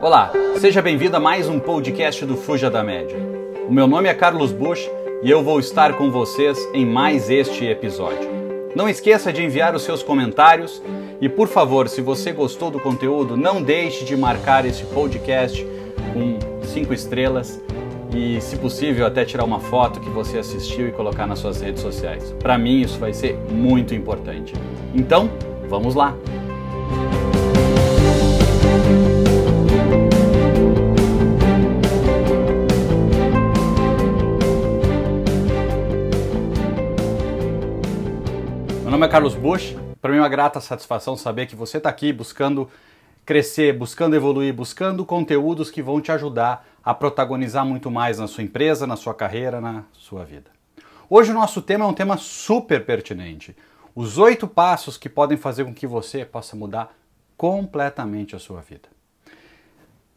Olá, seja bem-vindo a mais um podcast do Fuja da Média. O meu nome é Carlos Bush e eu vou estar com vocês em mais este episódio. Não esqueça de enviar os seus comentários e, por favor, se você gostou do conteúdo, não deixe de marcar esse podcast com cinco estrelas e, se possível, até tirar uma foto que você assistiu e colocar nas suas redes sociais. Para mim, isso vai ser muito importante. Então, vamos lá! Nome é Carlos Bush. Para mim é uma grata satisfação saber que você está aqui buscando crescer, buscando evoluir, buscando conteúdos que vão te ajudar a protagonizar muito mais na sua empresa, na sua carreira, na sua vida. Hoje o nosso tema é um tema super pertinente. Os oito passos que podem fazer com que você possa mudar completamente a sua vida.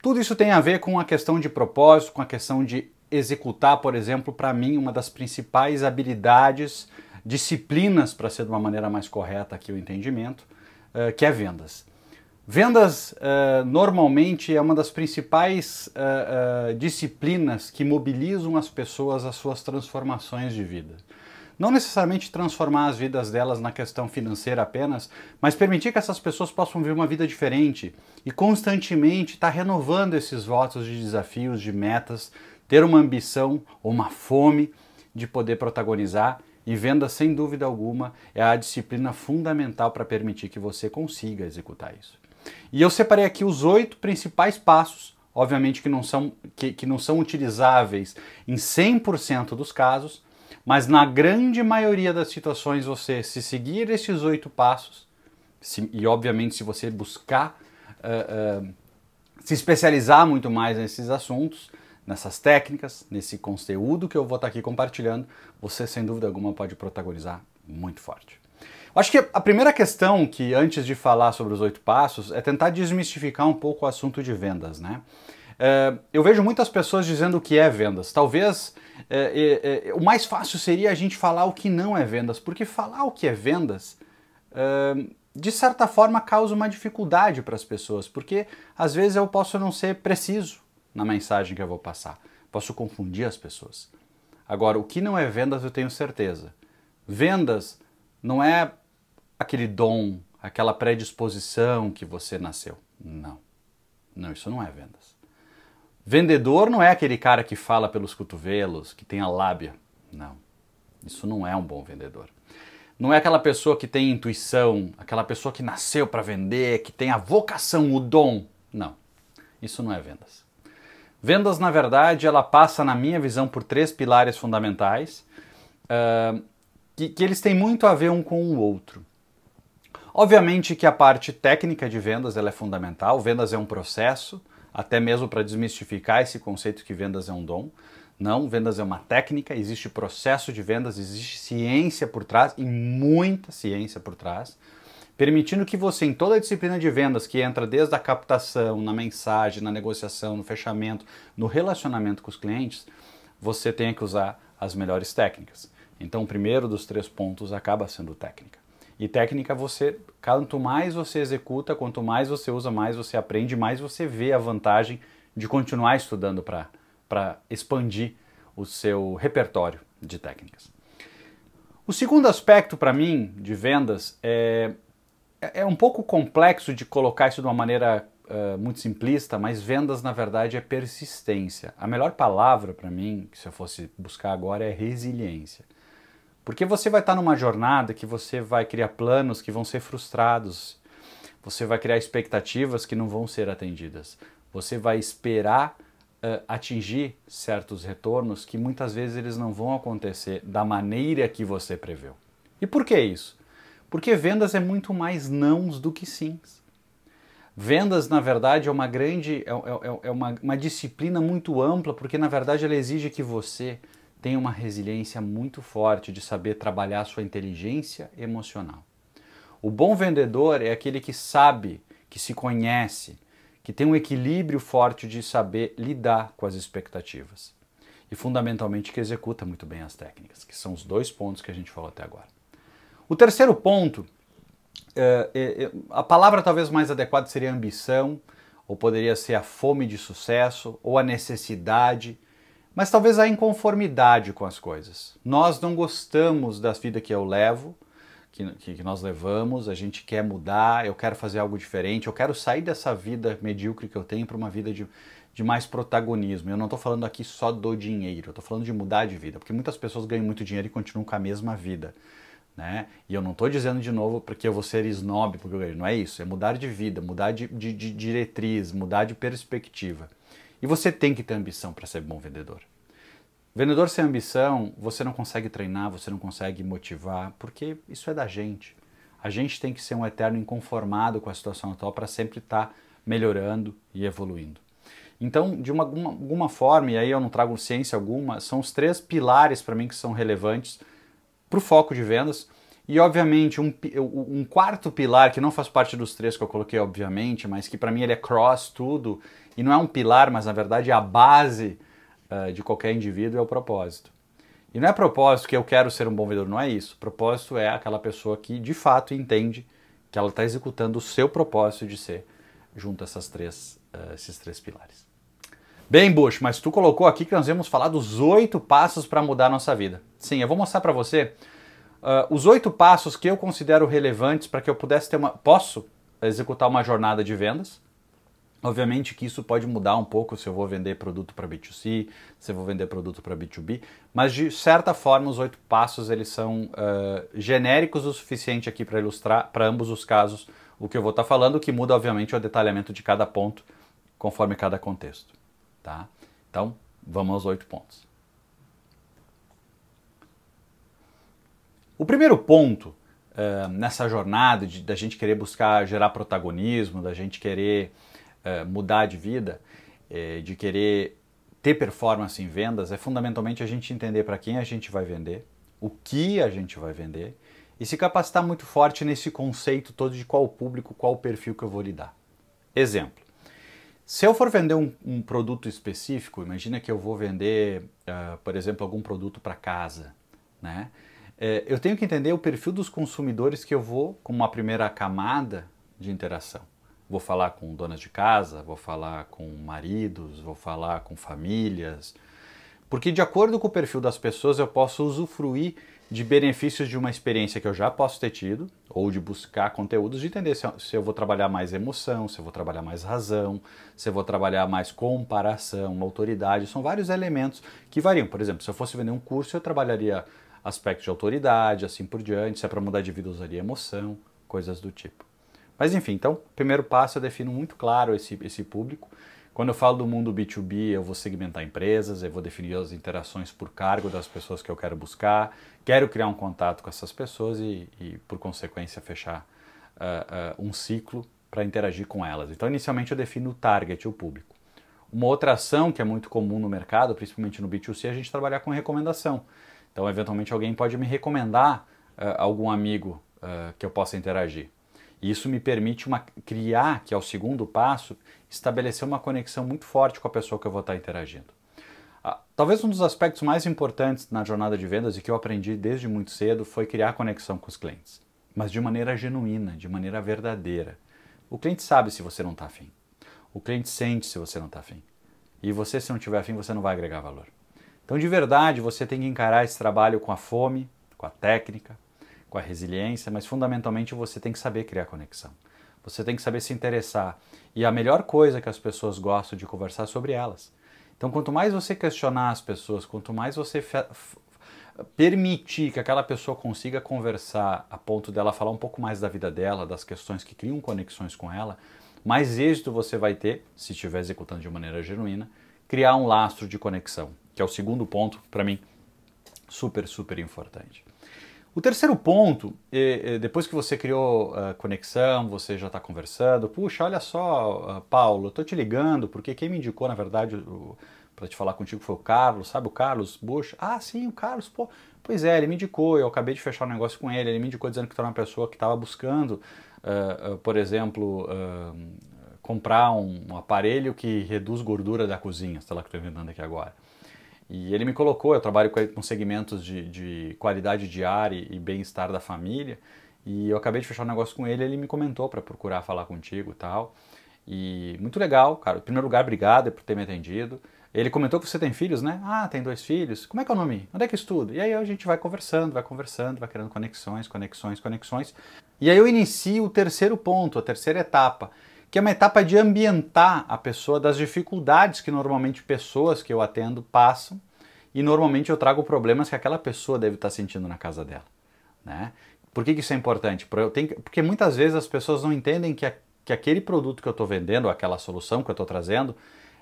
Tudo isso tem a ver com a questão de propósito, com a questão de executar, por exemplo, para mim, uma das principais habilidades disciplinas para ser de uma maneira mais correta aqui o entendimento, uh, que é vendas. Vendas uh, normalmente é uma das principais uh, disciplinas que mobilizam as pessoas às suas transformações de vida. Não necessariamente transformar as vidas delas na questão financeira apenas, mas permitir que essas pessoas possam viver uma vida diferente e constantemente estar tá renovando esses votos de desafios, de metas, ter uma ambição ou uma fome de poder protagonizar e venda, sem dúvida alguma, é a disciplina fundamental para permitir que você consiga executar isso. E eu separei aqui os oito principais passos, obviamente que não são, que, que não são utilizáveis em 100% dos casos, mas na grande maioria das situações você, se seguir esses oito passos, se, e obviamente se você buscar uh, uh, se especializar muito mais nesses assuntos, nessas técnicas, nesse conteúdo que eu vou estar aqui compartilhando, você sem dúvida alguma pode protagonizar muito forte. Acho que a primeira questão que, antes de falar sobre os oito passos, é tentar desmistificar um pouco o assunto de vendas, né? É, eu vejo muitas pessoas dizendo o que é vendas. Talvez é, é, é o mais fácil seria a gente falar o que não é vendas, porque falar o que é vendas, é, de certa forma, causa uma dificuldade para as pessoas, porque às vezes eu posso não ser preciso na mensagem que eu vou passar. Posso confundir as pessoas. Agora, o que não é vendas, eu tenho certeza. Vendas não é aquele dom, aquela predisposição que você nasceu. Não. Não, isso não é vendas. Vendedor não é aquele cara que fala pelos cotovelos, que tem a lábia. Não. Isso não é um bom vendedor. Não é aquela pessoa que tem intuição, aquela pessoa que nasceu para vender, que tem a vocação, o dom. Não. Isso não é vendas. Vendas, na verdade, ela passa, na minha visão, por três pilares fundamentais, uh, que, que eles têm muito a ver um com o outro. Obviamente que a parte técnica de vendas ela é fundamental, vendas é um processo, até mesmo para desmistificar esse conceito que vendas é um dom. Não, vendas é uma técnica, existe processo de vendas, existe ciência por trás e muita ciência por trás permitindo que você, em toda a disciplina de vendas, que entra desde a captação, na mensagem, na negociação, no fechamento, no relacionamento com os clientes, você tenha que usar as melhores técnicas. Então, o primeiro dos três pontos acaba sendo técnica. E técnica você, quanto mais você executa, quanto mais você usa, mais você aprende, mais você vê a vantagem de continuar estudando para expandir o seu repertório de técnicas. O segundo aspecto para mim de vendas é é, é um pouco complexo de colocar isso de uma maneira uh, muito simplista, mas vendas na verdade é persistência. A melhor palavra para mim, se eu fosse buscar agora, é resiliência. Porque você vai estar numa jornada que você vai criar planos que vão ser frustrados, você vai criar expectativas que não vão ser atendidas, você vai esperar uh, atingir certos retornos que muitas vezes eles não vão acontecer da maneira que você preveu. E por que isso? Porque vendas é muito mais nãos do que sims. Vendas, na verdade, é uma grande, é, é, é uma, uma disciplina muito ampla, porque na verdade ela exige que você tenha uma resiliência muito forte de saber trabalhar sua inteligência emocional. O bom vendedor é aquele que sabe, que se conhece, que tem um equilíbrio forte de saber lidar com as expectativas. E fundamentalmente que executa muito bem as técnicas, que são os dois pontos que a gente falou até agora. O terceiro ponto, é, é, é, a palavra talvez mais adequada seria ambição ou poderia ser a fome de sucesso, ou a necessidade, mas talvez a inconformidade com as coisas. Nós não gostamos da vida que eu levo, que, que, nós levamos, a gente quer mudar, eu quero fazer algo diferente, eu quero sair dessa vida medíocre que eu tenho para uma vida de, de mais protagonismo. Eu não estou falando aqui só do dinheiro, eu estou falando de mudar de vida, porque muitas pessoas ganham muito dinheiro e continuam com a mesma vida. Né? E eu não estou dizendo de novo porque eu vou ser snob, porque eu ganho. Não é isso, é mudar de vida, mudar de, de, de diretriz, mudar de perspectiva. E você tem que ter ambição para ser bom vendedor. Vendedor sem ambição, você não consegue treinar, você não consegue motivar, porque isso é da gente. A gente tem que ser um eterno inconformado com a situação atual para sempre estar tá melhorando e evoluindo. Então, de uma, alguma forma, e aí eu não trago ciência alguma, são os três pilares para mim que são relevantes para o foco de vendas. E, obviamente, um, um, quarto pilar, que não faz parte dos três que eu coloquei, obviamente, mas que para mim ele é cross tudo, e não é um pilar, mas na verdade é a base uh, de qualquer indivíduo, é o propósito. E não é propósito que eu quero ser um bom vendedor, não é isso. Propósito é aquela pessoa que de fato entende que ela está executando o seu propósito de ser junto a essas três, uh, esses três pilares. Bem, Bush, mas tu colocou aqui que nós vamos falar dos oito passos para mudar a nossa vida. Sim, eu vou mostrar para você uh, os oito passos que eu considero relevantes para que eu pudesse ter uma. Posso executar uma jornada de vendas. Obviamente que isso pode mudar um pouco se eu vou vender produto para B2C, se eu vou vender produto para B2B, mas de certa forma os oito passos eles são uh, genéricos o suficiente aqui para ilustrar para ambos os casos o que eu vou estar tá falando, que muda obviamente o detalhamento de cada ponto conforme cada contexto. Tá? Então, vamos aos oito pontos. O primeiro ponto uh, nessa jornada de, da gente querer buscar gerar protagonismo, da gente querer uh, mudar de vida, uh, de querer ter performance em vendas, é fundamentalmente a gente entender para quem a gente vai vender, o que a gente vai vender e se capacitar muito forte nesse conceito todo de qual público, qual perfil que eu vou lidar. Exemplo. Se eu for vender um, um produto específico, imagina que eu vou vender, uh, por exemplo, algum produto para casa, né? É, eu tenho que entender o perfil dos consumidores que eu vou com uma primeira camada de interação. Vou falar com donas de casa, vou falar com maridos, vou falar com famílias, porque de acordo com o perfil das pessoas eu posso usufruir de benefícios de uma experiência que eu já posso ter tido, ou de buscar conteúdos, de entender se eu, se eu, vou trabalhar mais emoção, se eu vou trabalhar mais razão, se eu vou trabalhar mais comparação, autoridade. São vários elementos que variam. Por exemplo, se eu fosse vender um curso, eu trabalharia aspectos de autoridade, assim por diante. Se é para mudar de vida, eu usaria emoção, coisas do tipo. Mas enfim, então, primeiro passo eu defino muito claro esse, esse público quando eu falo do mundo B2B, eu vou segmentar empresas, eu vou definir as interações por cargo das pessoas que eu quero buscar, quero criar um contato com essas pessoas e, e por consequência, fechar uh, uh, um ciclo para interagir com elas. Então, inicialmente, eu defino o target, o público. Uma outra ação que é muito comum no mercado, principalmente no B2C, é a gente trabalhar com recomendação. Então, eventualmente, alguém pode me recomendar uh, algum amigo que eu possa interagir. E isso me permite uma, criar, que é o segundo passo, estabelecer uma conexão muito forte com a pessoa que eu vou estar interagindo. Ah, talvez um dos aspectos mais importantes na jornada de vendas e que eu aprendi desde muito cedo foi criar conexão com os clientes, mas de maneira genuína, de maneira verdadeira. O cliente sabe se você não está afim. O cliente sente se você não está afim. E você, se não tiver afim, você não vai agregar valor. Então, de verdade, você tem que encarar esse trabalho com a fome, com a técnica, com a resiliência, mas fundamentalmente você tem que saber criar conexão. Você tem que saber se interessar. E a melhor coisa que as pessoas gostam de conversar é sobre elas. Então, quanto mais você questionar as pessoas, quanto mais você permitir que aquela pessoa consiga conversar a ponto dela falar um pouco mais da vida dela, das questões que criam conexões com ela, mais êxito você vai ter, se estiver executando de maneira genuína, criar um lastro de conexão, que é o segundo ponto, para mim, super, super importante. O terceiro ponto, depois que você criou a conexão, você já está conversando, puxa, olha só, ah, Paulo, estou te ligando porque quem me indicou, na verdade, para te falar contigo foi o Carlos, sabe o Carlos Bush? Ah, sim, o Carlos, pô, pois é, ele me indicou, eu acabei de fechar um negócio com ele, ele me indicou dizendo que tu era uma pessoa que estava buscando, uh, uh, por exemplo, uh, comprar um, um, aparelho que reduz gordura da cozinha, sei lá que estou inventando aqui agora. E ele me colocou, eu trabalho com, segmentos de, de qualidade diária e, e bem-estar da família, e eu acabei de fechar um negócio com ele, ele me comentou para procurar falar contigo e tal. E muito legal, cara. Em primeiro lugar, obrigado por ter me atendido. Ele comentou que você tem filhos, né? Ah, tem dois filhos. Como é que é o nome? Onde é que estuda? E aí a gente vai conversando, vai conversando, vai criando conexões, conexões, conexões. E aí eu inicio o terceiro ponto, a terceira etapa, que é uma etapa de ambientar a pessoa das dificuldades que normalmente pessoas que eu atendo passam e normalmente eu trago problemas que aquela pessoa deve estar sentindo na casa dela. Né? Por que, que isso é importante? Porque muitas vezes as pessoas não entendem que, a, que aquele produto que eu estou vendendo, aquela solução que eu estou trazendo,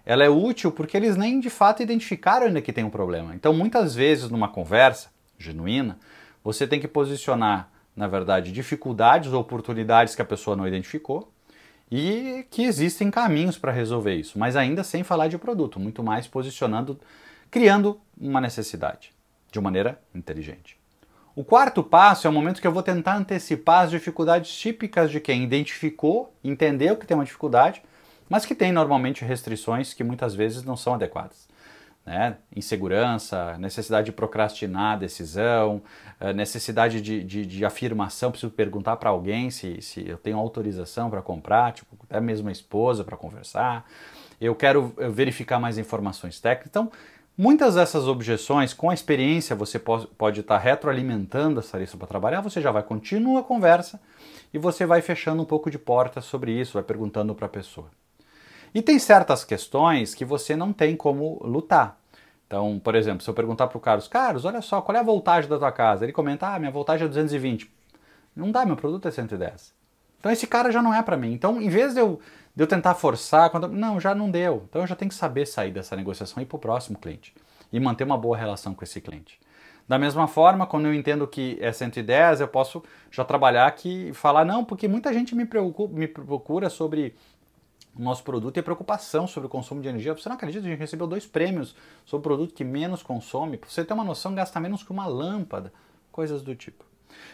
ela é útil porque eles nem de fato identificaram ainda que tem um problema. Então, muitas vezes, numa conversa genuína, você tem que posicionar, na verdade, dificuldades ou oportunidades que a pessoa não identificou e que existem caminhos para resolver isso, mas ainda sem falar de produto, muito mais posicionando, criando uma necessidade de maneira inteligente. O quarto passo é o momento que eu vou tentar antecipar as dificuldades típicas de quem identificou, entendeu que tem uma dificuldade mas que tem normalmente restrições que muitas vezes não são adequadas. Né? Insegurança, necessidade de procrastinar a decisão, eh, necessidade de, de, de afirmação, preciso perguntar para alguém se, se eu tenho autorização para comprar, tipo, até mesmo a esposa para conversar, eu quero eh, verificar mais informações técnicas. Então, muitas dessas objeções, com a experiência, você pode estar tá retroalimentando essa lista para trabalhar, você já vai continuar a conversa e você vai fechando um pouco de porta sobre isso, vai perguntando para a pessoa. E tem certas questões que você não tem como lutar. Então, por exemplo, se eu perguntar para o Carlos, Carlos, olha só, qual é a voltagem da tua casa? Ele comenta, ah, minha voltagem é 220. Não dá, meu produto é 110. Então esse cara já não é para mim. Então, em vez de eu, de eu tentar forçar, quando, não, já não deu. Então eu já tenho que saber sair dessa negociação e ir para o próximo cliente. E manter uma boa relação com esse cliente. Da mesma forma, quando eu entendo que é 110, eu posso já trabalhar aqui e falar, não, porque muita gente me, preocupa, me procura sobre nosso produto e a preocupação sobre o consumo de energia. Você não acredita? A gente recebeu dois prêmios sobre o produto que menos consome. Para você ter uma noção, gasta menos que uma lâmpada, coisas do tipo.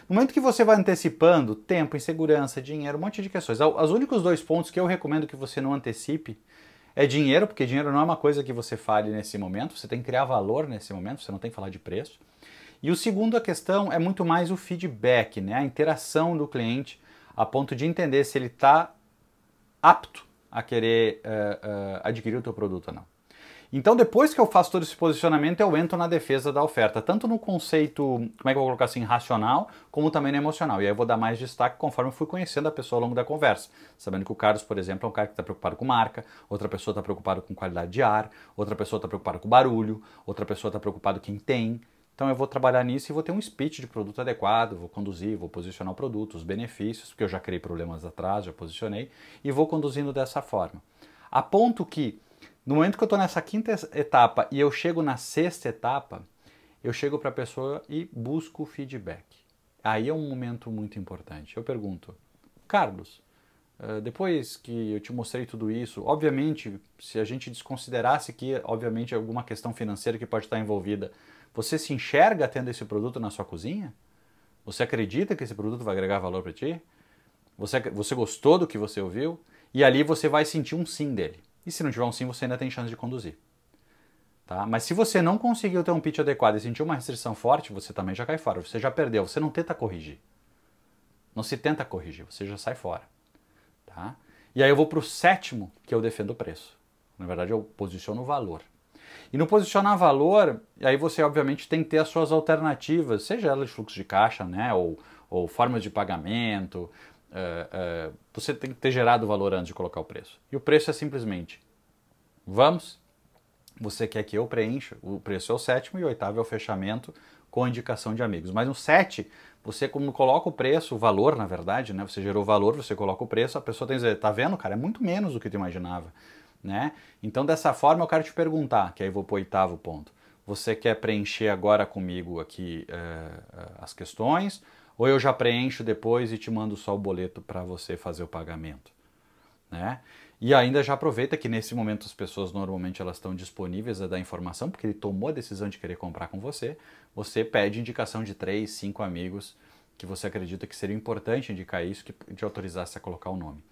No momento que você vai antecipando tempo, insegurança, dinheiro, um monte de questões. Os únicos dois pontos que eu recomendo que você não antecipe é dinheiro, porque dinheiro não é uma coisa que você fale nesse momento, você tem que criar valor nesse momento, você não tem que falar de preço. E o segundo a questão é muito mais o feedback, né? a interação do cliente, a ponto de entender se ele está apto a querer uh, uh, adquirir o teu produto ou não. Então, depois que eu faço todo esse posicionamento, eu entro na defesa da oferta, tanto no conceito, como é que eu vou colocar assim, racional, como também no emocional. E aí eu vou dar mais destaque conforme eu fui conhecendo a pessoa ao longo da conversa. Sabendo que o Carlos, por exemplo, é um cara que está preocupado com marca, outra pessoa está preocupada com qualidade de ar, outra pessoa está preocupada com barulho, outra pessoa está preocupada com quem tem. Então eu vou trabalhar nisso e vou ter um speech de produto adequado, vou conduzir, vou posicionar o produto, os benefícios, porque eu já criei problemas atrás, já posicionei, e vou conduzindo dessa forma. A ponto que, no momento que eu estou nessa quinta etapa e eu chego na sexta etapa, eu chego para a pessoa e busco feedback. Aí é um momento muito importante. Eu pergunto, Carlos, eh, depois que eu te mostrei tudo isso, obviamente, se a gente desconsiderasse que, obviamente, alguma questão financeira que pode estar envolvida, você se enxerga tendo esse produto na sua cozinha? Você acredita que esse produto vai agregar valor para ti? Você, você gostou do que você ouviu? E ali você vai sentir um sim dele. E se não tiver um sim, você ainda tem chance de conduzir. Tá? Mas se você não conseguiu ter um pitch adequado e sentiu uma restrição forte, você também já cai fora. Você já perdeu. Você não tenta corrigir. Não se tenta corrigir, você já sai fora. Tá? E aí eu vou para o sétimo, que eu defendo o preço. Na verdade, eu posiciono o valor. E no posicionar valor, aí você obviamente tem que ter as suas alternativas, seja ela de fluxo de caixa, né, ou, ou formas de pagamento. Uh, uh, você tem que ter gerado valor antes de colocar o preço. E o preço é simplesmente, vamos, você quer que eu preencha, o preço é o sétimo e o oitavo é o fechamento com indicação de amigos. Mas no 7, você como coloca o preço, o valor, na verdade, né? Você gerou valor, você coloca o preço, a pessoa tem que dizer, tá vendo, cara, é muito menos do que tu imaginava né? Então dessa forma eu quero te perguntar, que aí vou para o oitavo ponto. Você quer preencher agora comigo aqui uh, as questões ou eu já preencho depois e te mando só o boleto para você fazer o pagamento, né? E ainda já aproveita que nesse momento as pessoas normalmente elas estão disponíveis a dar informação, porque ele tomou a decisão de querer comprar com você. Você pede indicação de três, cinco amigos que você acredita que seria importante indicar isso, que te autorizasse a colocar o nome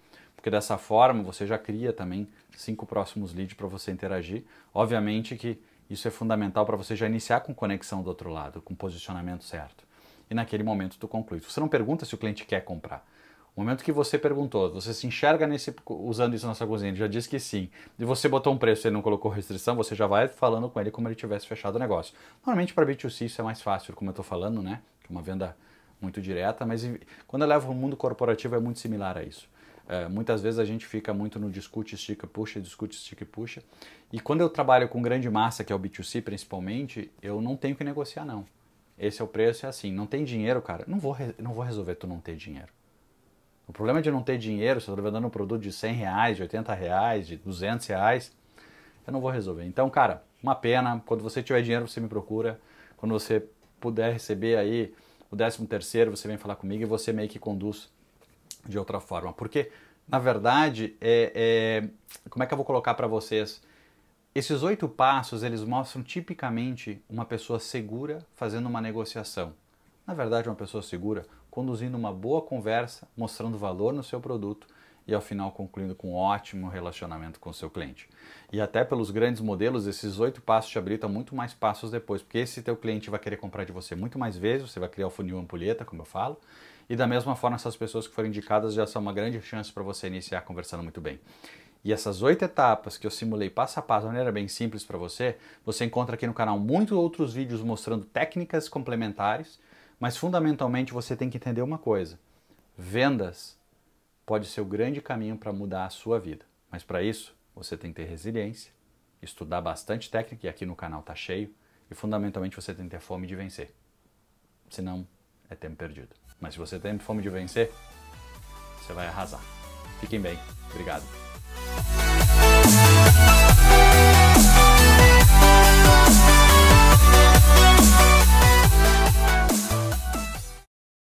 porque dessa forma você já cria também cinco próximos leads para você interagir. Obviamente que isso é fundamental para você já iniciar com conexão do outro lado, com posicionamento certo. E naquele momento tu conclui. Você não pergunta se o cliente quer comprar. O momento que você perguntou, você se enxerga nesse, usando isso na sua cozinha, ele já disse que sim, e você botou um preço e ele não colocou restrição, você já vai falando com ele como ele tivesse fechado o negócio. Normalmente para B2C isso é mais fácil, como eu estou falando, né? Que é uma venda muito direta, mas quando eu levo o mundo corporativo é muito similar a isso. É, muitas vezes a gente fica muito no discute, estica, puxa, discute, estica e puxa. E quando eu trabalho com grande massa, que é o B2C principalmente, eu não tenho que negociar não. Esse é o preço, é assim. Não tem dinheiro, cara. Não vou, não vou resolver tu não ter dinheiro. O problema de não ter dinheiro, se eu estou vendendo um produto de 100 reais, de 80 reais, de 200 reais, eu não vou resolver. Então, cara, uma pena. Quando você tiver dinheiro, você me procura. Quando você puder receber aí o 13 terceiro, você vem falar comigo e você meio que conduz de outra forma. Porque, na verdade, é, é como é que eu vou colocar para vocês? Esses oito passos, eles mostram tipicamente uma pessoa segura fazendo uma negociação. Na verdade, uma pessoa segura conduzindo uma boa conversa, mostrando valor no seu produto e ao final concluindo com um ótimo relacionamento com o seu cliente. E até pelos grandes modelos, esses oito passos te habilitam muito mais passos depois, porque esse teu cliente vai querer comprar de você muito mais vezes, você vai criar o funil ampulheta, como eu falo, e da mesma forma essas pessoas que foram indicadas já são uma grande chance para você iniciar conversando muito bem. E essas oito etapas que eu simulei passo a passo, de maneira bem simples para você, você encontra aqui no canal muitos outros vídeos mostrando técnicas complementares mas fundamentalmente você tem que entender uma coisa: vendas pode ser o grande caminho para mudar a sua vida. Mas para isso, você tem que ter resiliência, estudar bastante técnica, e aqui no canal está cheio, e fundamentalmente você tem que ter fome de vencer. Senão, é tempo perdido. Mas se você tem fome de vencer, você vai arrasar. Fiquem bem. Obrigado.